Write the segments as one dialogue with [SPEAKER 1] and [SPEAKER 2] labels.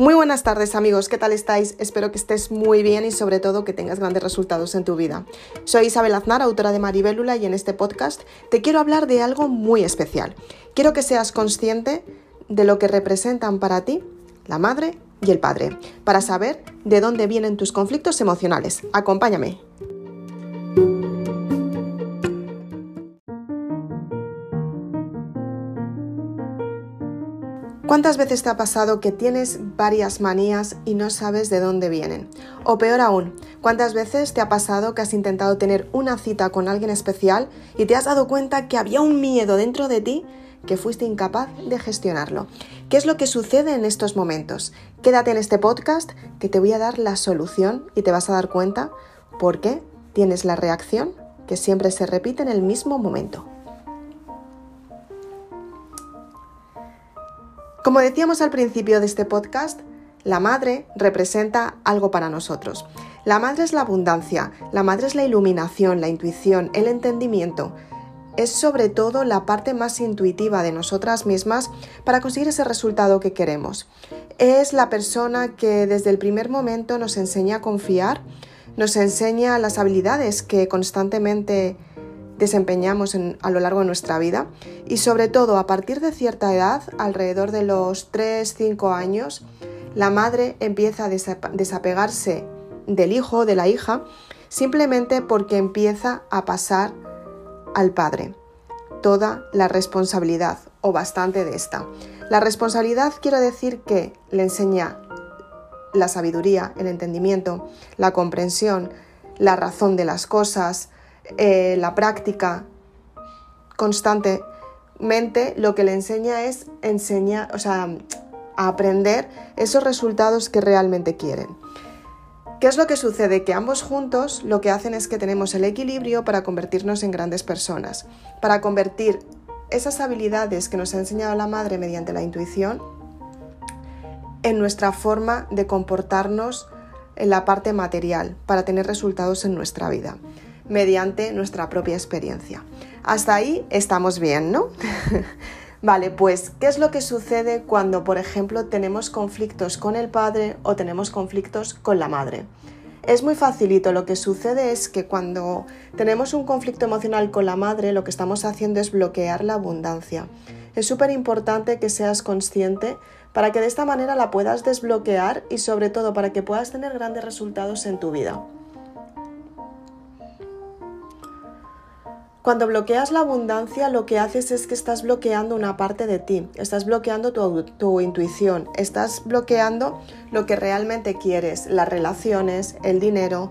[SPEAKER 1] Muy buenas tardes amigos, ¿qué tal estáis? Espero que estés muy bien y sobre todo que tengas grandes resultados en tu vida. Soy Isabel Aznar, autora de Maribélula y en este podcast te quiero hablar de algo muy especial. Quiero que seas consciente de lo que representan para ti la madre y el padre, para saber de dónde vienen tus conflictos emocionales. Acompáñame. ¿Cuántas veces te ha pasado que tienes varias manías y no sabes de dónde vienen? O peor aún, ¿cuántas veces te ha pasado que has intentado tener una cita con alguien especial y te has dado cuenta que había un miedo dentro de ti que fuiste incapaz de gestionarlo? ¿Qué es lo que sucede en estos momentos? Quédate en este podcast que te voy a dar la solución y te vas a dar cuenta por qué tienes la reacción que siempre se repite en el mismo momento. Como decíamos al principio de este podcast, la madre representa algo para nosotros. La madre es la abundancia, la madre es la iluminación, la intuición, el entendimiento. Es sobre todo la parte más intuitiva de nosotras mismas para conseguir ese resultado que queremos. Es la persona que desde el primer momento nos enseña a confiar, nos enseña las habilidades que constantemente desempeñamos a lo largo de nuestra vida y sobre todo a partir de cierta edad, alrededor de los 3-5 años, la madre empieza a desapegarse del hijo, de la hija, simplemente porque empieza a pasar al padre toda la responsabilidad o bastante de esta. La responsabilidad quiero decir que le enseña la sabiduría, el entendimiento, la comprensión, la razón de las cosas, eh, la práctica constantemente lo que le enseña es enseñar, o sea, a aprender esos resultados que realmente quieren. ¿Qué es lo que sucede? Que ambos juntos lo que hacen es que tenemos el equilibrio para convertirnos en grandes personas, para convertir esas habilidades que nos ha enseñado la madre mediante la intuición en nuestra forma de comportarnos en la parte material, para tener resultados en nuestra vida mediante nuestra propia experiencia. Hasta ahí estamos bien, ¿no? vale, pues, ¿qué es lo que sucede cuando, por ejemplo, tenemos conflictos con el padre o tenemos conflictos con la madre? Es muy facilito, lo que sucede es que cuando tenemos un conflicto emocional con la madre, lo que estamos haciendo es bloquear la abundancia. Es súper importante que seas consciente para que de esta manera la puedas desbloquear y sobre todo para que puedas tener grandes resultados en tu vida. Cuando bloqueas la abundancia, lo que haces es que estás bloqueando una parte de ti, estás bloqueando tu, intuición, estás bloqueando lo que realmente quieres, las relaciones, el dinero,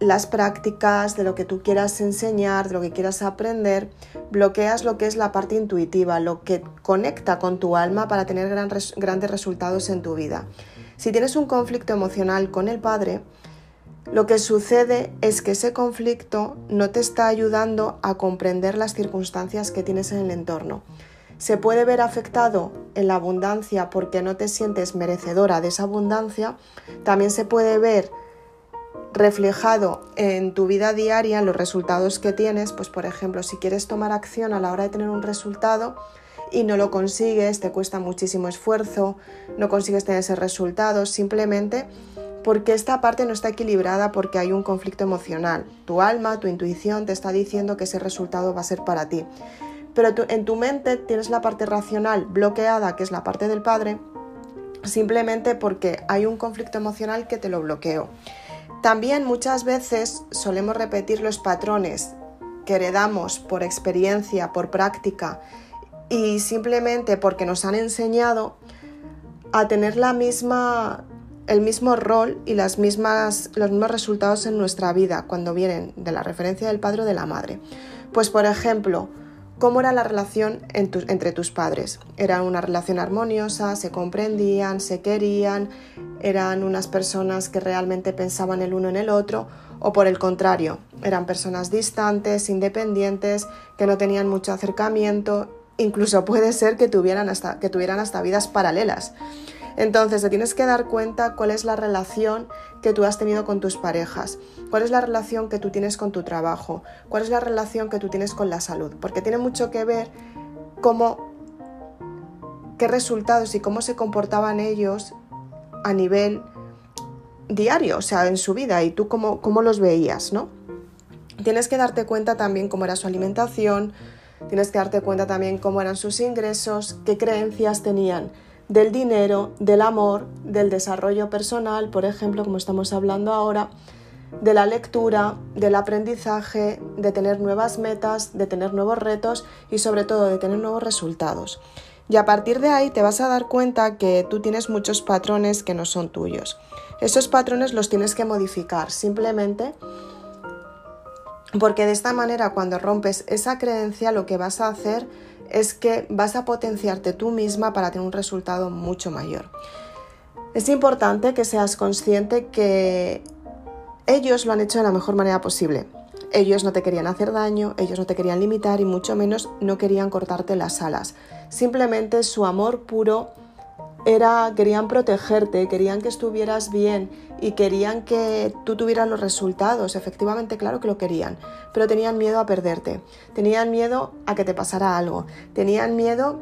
[SPEAKER 1] las prácticas, de lo que tú quieras enseñar, de lo que quieras aprender, bloqueas lo que es la parte intuitiva, lo que conecta con tu alma para tener grandes resultados en tu vida. Si tienes un conflicto emocional con el padre, lo que sucede es que ese conflicto no te está ayudando a comprender las circunstancias que tienes en el entorno. Se puede ver afectado en la abundancia porque no te sientes merecedora de esa abundancia. También se puede ver reflejado en tu vida diaria, en los resultados que tienes. Pues por ejemplo, si quieres tomar acción a la hora de tener un resultado y no lo consigues, te cuesta muchísimo esfuerzo, no consigues tener ese resultado, simplemente porque esta parte no está equilibrada porque hay un conflicto emocional. Tu alma, tu intuición te está diciendo que ese resultado va a ser para ti. Pero en tu mente tienes la parte racional bloqueada, que es la parte del padre, simplemente porque hay un conflicto emocional que te lo bloqueó. También muchas veces solemos repetir los patrones que heredamos por experiencia, por práctica y simplemente porque nos han enseñado a tener la misma el mismo rol y las mismas, los mismos resultados en nuestra vida cuando vienen de la referencia del padre o de la madre. Pues por ejemplo, ¿cómo era la relación entre tus padres? Era una relación armoniosa, se comprendían, se querían, eran unas personas que realmente pensaban el uno en el otro o por el contrario, eran personas distantes, independientes, que no tenían mucho acercamiento, incluso puede ser que tuvieran hasta, que tuvieran hasta vidas paralelas. Entonces te tienes que dar cuenta cuál es la relación que tú has tenido con tus parejas, cuál es la relación que tú tienes con tu trabajo, cuál es la relación que tú tienes con la salud, porque tiene mucho que ver cómo qué resultados y cómo se comportaban ellos a nivel diario, o sea, en su vida y tú cómo, cómo los veías, ¿no? Tienes que darte cuenta también cómo era su alimentación, tienes que darte cuenta también cómo eran sus ingresos, qué creencias tenían del dinero, del amor, del desarrollo personal, por ejemplo, como estamos hablando ahora, de la lectura, del aprendizaje, de tener nuevas metas, de tener nuevos retos y sobre todo de tener nuevos resultados. Y a partir de ahí te vas a dar cuenta que tú tienes muchos patrones que no son tuyos. Esos patrones los tienes que modificar simplemente porque de esta manera cuando rompes esa creencia lo que vas a hacer es que vas a potenciarte tú misma para tener un resultado mucho mayor. Es importante que seas consciente que ellos lo han hecho de la mejor manera posible. Ellos no te querían hacer daño, ellos no te querían limitar y mucho menos no querían cortarte las alas. Simplemente su amor puro era, querían protegerte, querían que estuvieras bien y querían que tú tuvieras los resultados. Efectivamente, claro que lo querían, pero tenían miedo a perderte, tenían miedo a que te pasara algo, tenían miedo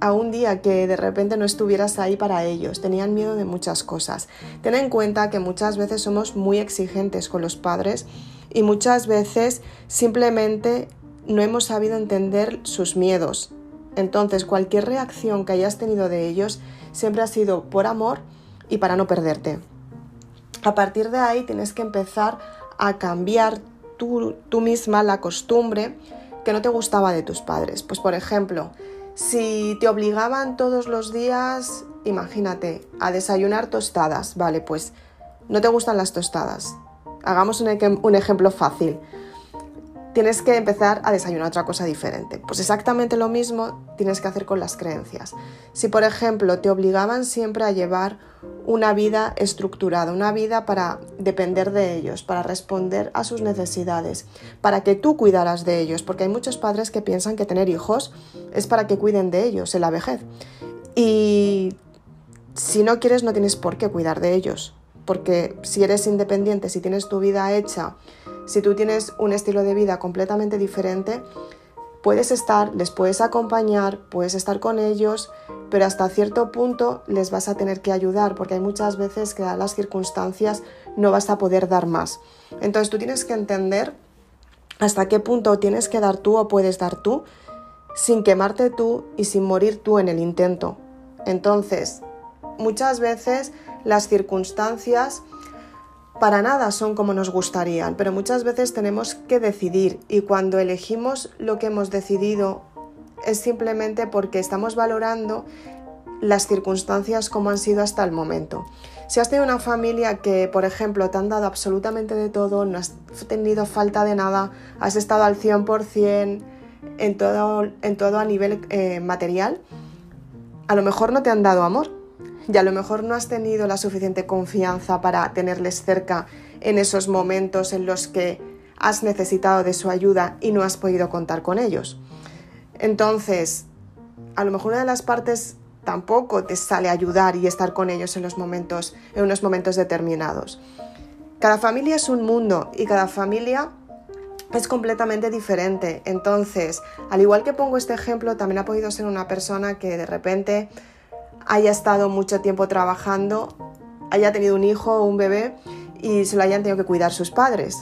[SPEAKER 1] a un día que de repente no estuvieras ahí para ellos, tenían miedo de muchas cosas. Ten en cuenta que muchas veces somos muy exigentes con los padres y muchas veces simplemente no hemos sabido entender sus miedos. Entonces, cualquier reacción que hayas tenido de ellos siempre ha sido por amor y para no perderte. A partir de ahí tienes que empezar a cambiar tú, tú misma la costumbre que no te gustaba de tus padres. Pues por ejemplo, si te obligaban todos los días, imagínate, a desayunar tostadas, vale, pues no te gustan las tostadas. Hagamos un, un ejemplo fácil tienes que empezar a desayunar otra cosa diferente. Pues exactamente lo mismo tienes que hacer con las creencias. Si por ejemplo te obligaban siempre a llevar una vida estructurada, una vida para depender de ellos, para responder a sus necesidades, para que tú cuidaras de ellos, porque hay muchos padres que piensan que tener hijos es para que cuiden de ellos en la vejez. Y si no quieres no tienes por qué cuidar de ellos, porque si eres independiente, si tienes tu vida hecha, si tú tienes un estilo de vida completamente diferente, puedes estar, les puedes acompañar, puedes estar con ellos, pero hasta cierto punto les vas a tener que ayudar porque hay muchas veces que a las circunstancias no vas a poder dar más. Entonces tú tienes que entender hasta qué punto tienes que dar tú o puedes dar tú sin quemarte tú y sin morir tú en el intento. Entonces, muchas veces las circunstancias para nada son como nos gustarían, pero muchas veces tenemos que decidir y cuando elegimos lo que hemos decidido es simplemente porque estamos valorando las circunstancias como han sido hasta el momento. Si has tenido una familia que, por ejemplo, te han dado absolutamente de todo, no has tenido falta de nada, has estado al 100% en todo, en todo a nivel eh, material, a lo mejor no te han dado amor, y a lo mejor no has tenido la suficiente confianza para tenerles cerca en esos momentos en los que has necesitado de su ayuda y no has podido contar con ellos. Entonces, a lo mejor una de las partes tampoco te sale ayudar y estar con ellos en los momentos en unos momentos determinados. Cada familia es un mundo y cada familia es completamente diferente. Entonces, al igual que pongo este ejemplo, también ha podido ser una persona que de repente haya estado mucho tiempo trabajando, haya tenido un hijo o un bebé y se lo hayan tenido que cuidar sus padres.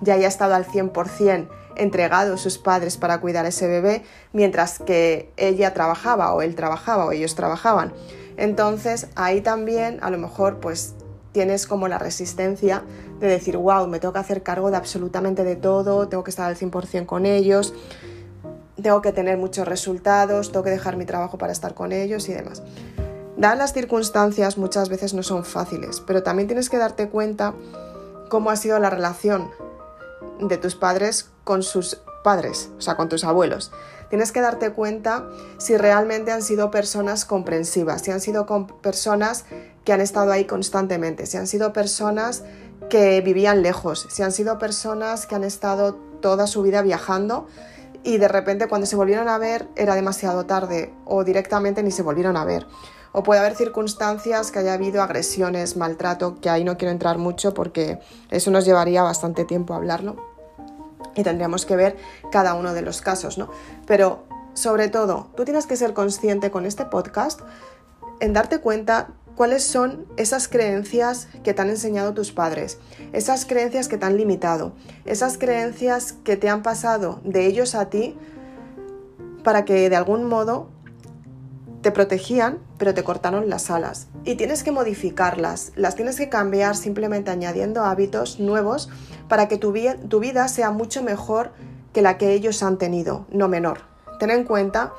[SPEAKER 1] Ya haya estado al 100% entregado sus padres para cuidar a ese bebé, mientras que ella trabajaba o él trabajaba o ellos trabajaban. Entonces ahí también a lo mejor pues tienes como la resistencia de decir, wow, me tengo que hacer cargo de absolutamente de todo, tengo que estar al 100% con ellos, tengo que tener muchos resultados, tengo que dejar mi trabajo para estar con ellos y demás. Dadas las circunstancias, muchas veces no son fáciles, pero también tienes que darte cuenta cómo ha sido la relación de tus padres con sus padres, o sea, con tus abuelos. Tienes que darte cuenta si realmente han sido personas comprensivas, si han sido personas que han estado ahí constantemente, si han sido personas que vivían lejos, si han sido personas que han estado toda su vida viajando y de repente cuando se volvieron a ver era demasiado tarde o directamente ni se volvieron a ver. O puede haber circunstancias que haya habido agresiones, maltrato, que ahí no quiero entrar mucho porque eso nos llevaría bastante tiempo a hablarlo y tendríamos que ver cada uno de los casos, ¿no? Pero sobre todo, tú tienes que ser consciente con este podcast en darte cuenta cuáles son esas creencias que te han enseñado tus padres, esas creencias que te han limitado, esas creencias que te han pasado de ellos a ti para que de algún modo te protegían, pero te cortaron las alas. Y tienes que modificarlas, las tienes que cambiar simplemente añadiendo hábitos nuevos para que tu, vida sea mucho mejor que la que ellos han tenido, no menor. Ten en cuenta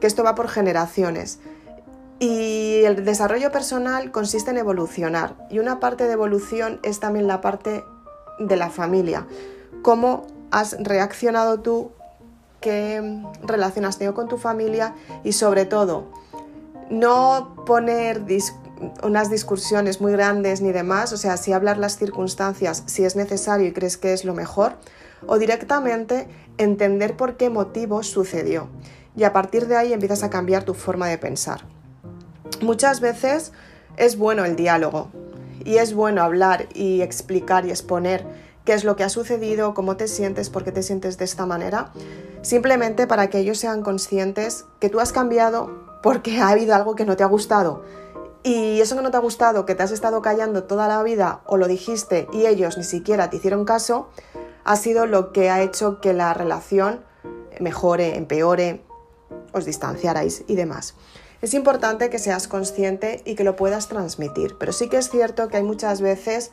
[SPEAKER 1] que esto va por generaciones. Y el desarrollo personal consiste en evolucionar. Y una parte de evolución es también la parte de la familia. Cómo has reaccionado tú, qué relación has tenido con tu familia y sobre todo, no poner unas discusiones muy grandes ni demás, o sea, si hablar las circunstancias, si es necesario y crees que es lo mejor, o directamente entender por qué motivo sucedió. Y a partir de ahí empiezas a cambiar tu forma de pensar. Muchas veces es bueno el diálogo y es bueno hablar y explicar y exponer qué es lo que ha sucedido, cómo te sientes, por qué te sientes de esta manera, simplemente para que ellos sean conscientes que tú has cambiado porque ha habido algo que no te ha gustado. Y eso que no te ha gustado, que te has estado callando toda la vida o lo dijiste y ellos ni siquiera te hicieron caso, ha sido lo que ha hecho que la relación mejore, empeore, os distanciarais y demás. Es importante que seas consciente y que lo puedas transmitir, pero sí que es cierto que hay muchas veces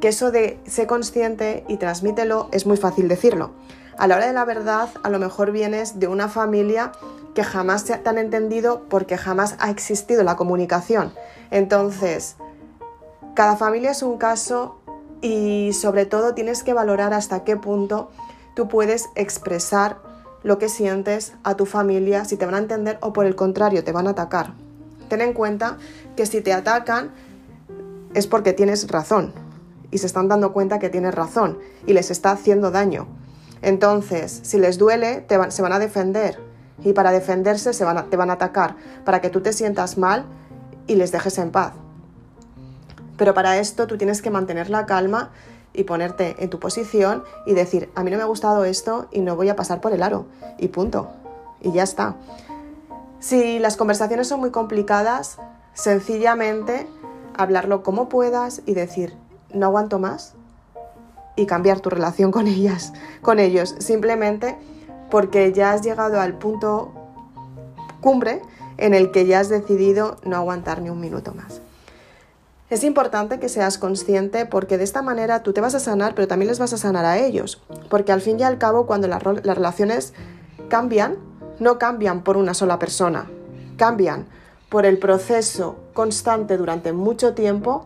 [SPEAKER 1] que eso de ser consciente y transmítelo es muy fácil decirlo. A la hora de la verdad, a lo mejor vienes de una familia que jamás te han entendido porque jamás ha existido la comunicación. Entonces, cada familia es un caso y sobre todo tienes que valorar hasta qué punto tú puedes expresar lo que sientes a tu familia, si te van a entender o por el contrario te van a atacar. Ten en cuenta que si te atacan es porque tienes razón y se están dando cuenta que tienes razón y les está haciendo daño. Entonces, si les duele, se van a defender y para defenderse se te van a atacar, para que tú te sientas mal y les dejes en paz. Pero para esto tú tienes que mantener la calma y ponerte en tu posición y decir, a mí no me ha gustado esto y no voy a pasar por el aro. Y punto. Y ya está. Si las conversaciones son muy complicadas, sencillamente hablarlo como puedas y decir, no aguanto más y cambiar tu relación con ellas, con ellos, simplemente porque ya has llegado al punto cumbre en el que ya has decidido no aguantar ni un minuto más. Es importante que seas consciente porque de esta manera tú te vas a sanar, pero también les vas a sanar a ellos. Porque al fin y al cabo, cuando las, relaciones cambian, no cambian por una sola persona, cambian por el proceso constante durante mucho tiempo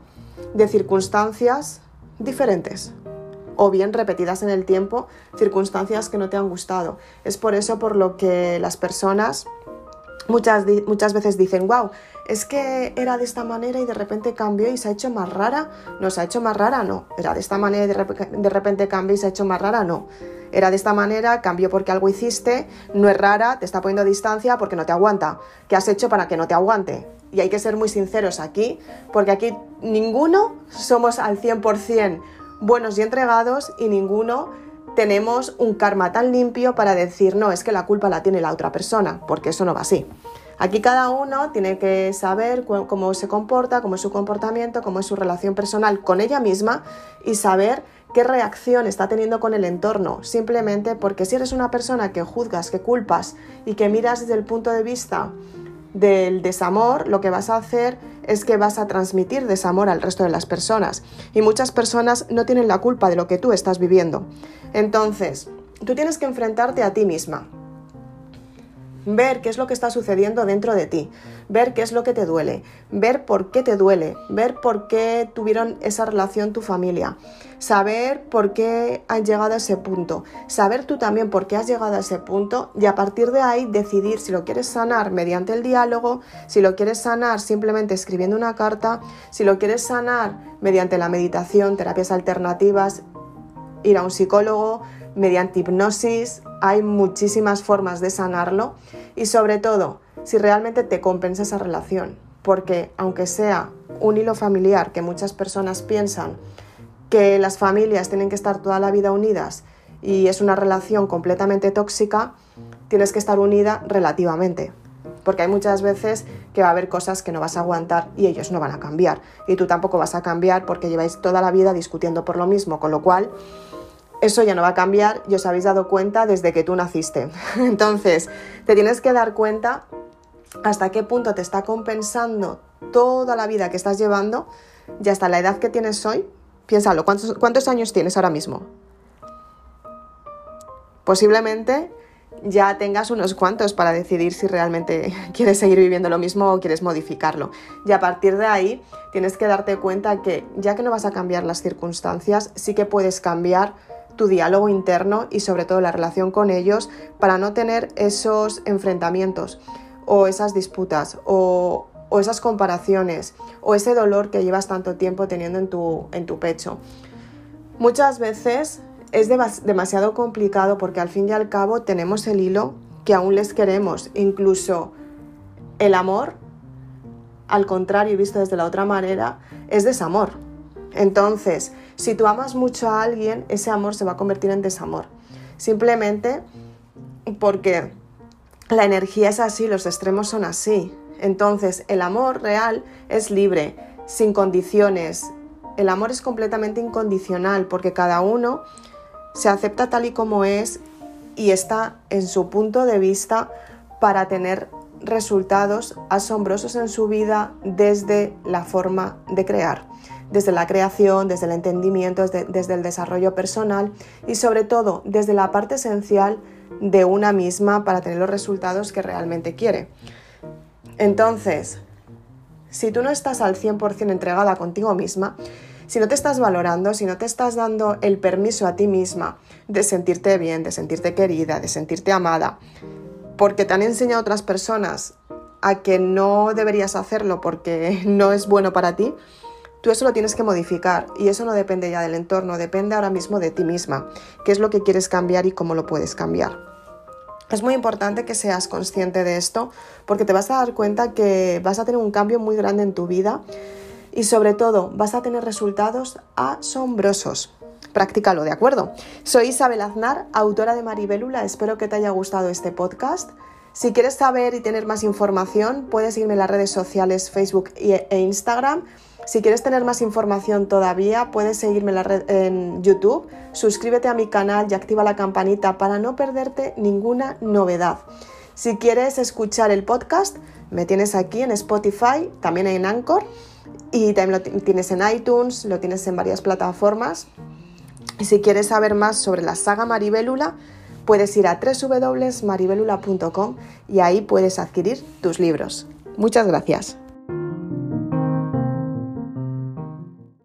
[SPEAKER 1] de circunstancias diferentes o bien repetidas en el tiempo, circunstancias que no te han gustado. Es por eso por lo que las personas muchas, muchas veces dicen, wow, es que era de esta manera y de repente cambió y se ha hecho más rara. No, se ha hecho más rara, no. Era de esta manera y de, repente cambió y se ha hecho más rara, no. Era de esta manera, cambió porque algo hiciste, no es rara, te está poniendo distancia porque no te aguanta. ¿Qué has hecho para que no te aguante? Y hay que ser muy sinceros aquí, porque aquí ninguno somos al 100% buenos y entregados y ninguno tenemos un karma tan limpio para decir, no, es que la culpa la tiene la otra persona, porque eso no va así. Aquí cada uno tiene que saber cómo se comporta, cómo es su comportamiento, cómo es su relación personal con ella misma y saber qué reacción está teniendo con el entorno. Simplemente porque si eres una persona que juzgas, que culpas y que miras desde el punto de vista del desamor, lo que vas a hacer es que vas a transmitir desamor al resto de las personas. Y muchas personas no tienen la culpa de lo que tú estás viviendo. Entonces, tú tienes que enfrentarte a ti misma ver qué es lo que está sucediendo dentro de ti, ver qué es lo que te duele, ver por qué te duele, ver por qué tuvieron esa relación tu familia, saber por qué han llegado a ese punto, saber tú también por qué has llegado a ese punto y a partir de ahí decidir si lo quieres sanar mediante el diálogo, si lo quieres sanar simplemente escribiendo una carta, si lo quieres sanar mediante la meditación, terapias alternativas, ir a un psicólogo, mediante hipnosis, hay muchísimas formas de sanarlo y sobre todo si realmente te compensa esa relación, porque aunque sea un hilo familiar que muchas personas piensan que las familias tienen que estar toda la vida unidas y es una relación completamente tóxica, tienes que estar unida relativamente. Porque hay muchas veces que va a haber cosas que no vas a aguantar y ellos no van a cambiar. Y tú tampoco vas a cambiar porque lleváis toda la vida discutiendo por lo mismo, con lo cual eso ya no va a cambiar y os habéis dado cuenta desde que tú naciste. Entonces, te tienes que dar cuenta hasta qué punto te está compensando toda la vida que estás llevando y hasta la edad que tienes hoy. Piénsalo, ¿cuántos, años tienes ahora mismo? Posiblemente ya tengas unos cuantos para decidir si realmente quieres seguir viviendo lo mismo o quieres modificarlo. Y a partir de ahí tienes que darte cuenta que ya que no vas a cambiar las circunstancias, sí que puedes cambiar tu diálogo interno y sobre todo la relación con ellos para no tener esos enfrentamientos o esas disputas o, esas comparaciones o ese dolor que llevas tanto tiempo teniendo en tu, en tu pecho. Muchas veces es demasiado complicado porque al fin y al cabo tenemos el hilo que aún les queremos, incluso el amor, al contrario, visto desde la otra manera, es desamor. Entonces, si tú amas mucho a alguien, ese amor se va a convertir en desamor. Simplemente porque la energía es así, los extremos son así. Entonces, el amor real es libre, sin condiciones. El amor es completamente incondicional porque cada uno se acepta tal y como es y está en su punto de vista para tener resultados asombrosos en su vida desde la forma de crear desde la creación, desde el entendimiento, desde, el desarrollo personal y sobre todo desde la parte esencial de una misma para tener los resultados que realmente quiere. Entonces, si tú no estás al 100% entregada contigo misma, si no te estás valorando, si no te estás dando el permiso a ti misma de sentirte bien, de sentirte querida, de sentirte amada, porque te han enseñado otras personas a que no deberías hacerlo porque no es bueno para ti, Tú eso lo tienes que modificar y eso no depende ya del entorno, depende ahora mismo de ti misma, qué es lo que quieres cambiar y cómo lo puedes cambiar. Es muy importante que seas consciente de esto porque te vas a dar cuenta que vas a tener un cambio muy grande en tu vida y sobre todo vas a tener resultados asombrosos. Practícalo, ¿de acuerdo? Soy Isabel Aznar, autora de Maribélula. Espero que te haya gustado este podcast. Si quieres saber y tener más información, puedes irme en las redes sociales Facebook e Instagram si quieres tener más información todavía, puedes seguirme en, YouTube, suscríbete a mi canal y activa la campanita para no perderte ninguna novedad. Si quieres escuchar el podcast, me tienes aquí en Spotify, también en Anchor y también lo tienes en iTunes, lo tienes en varias plataformas. Y si quieres saber más sobre la saga Maribélula, puedes ir a www.maribelula.com y ahí puedes adquirir tus libros. Muchas gracias.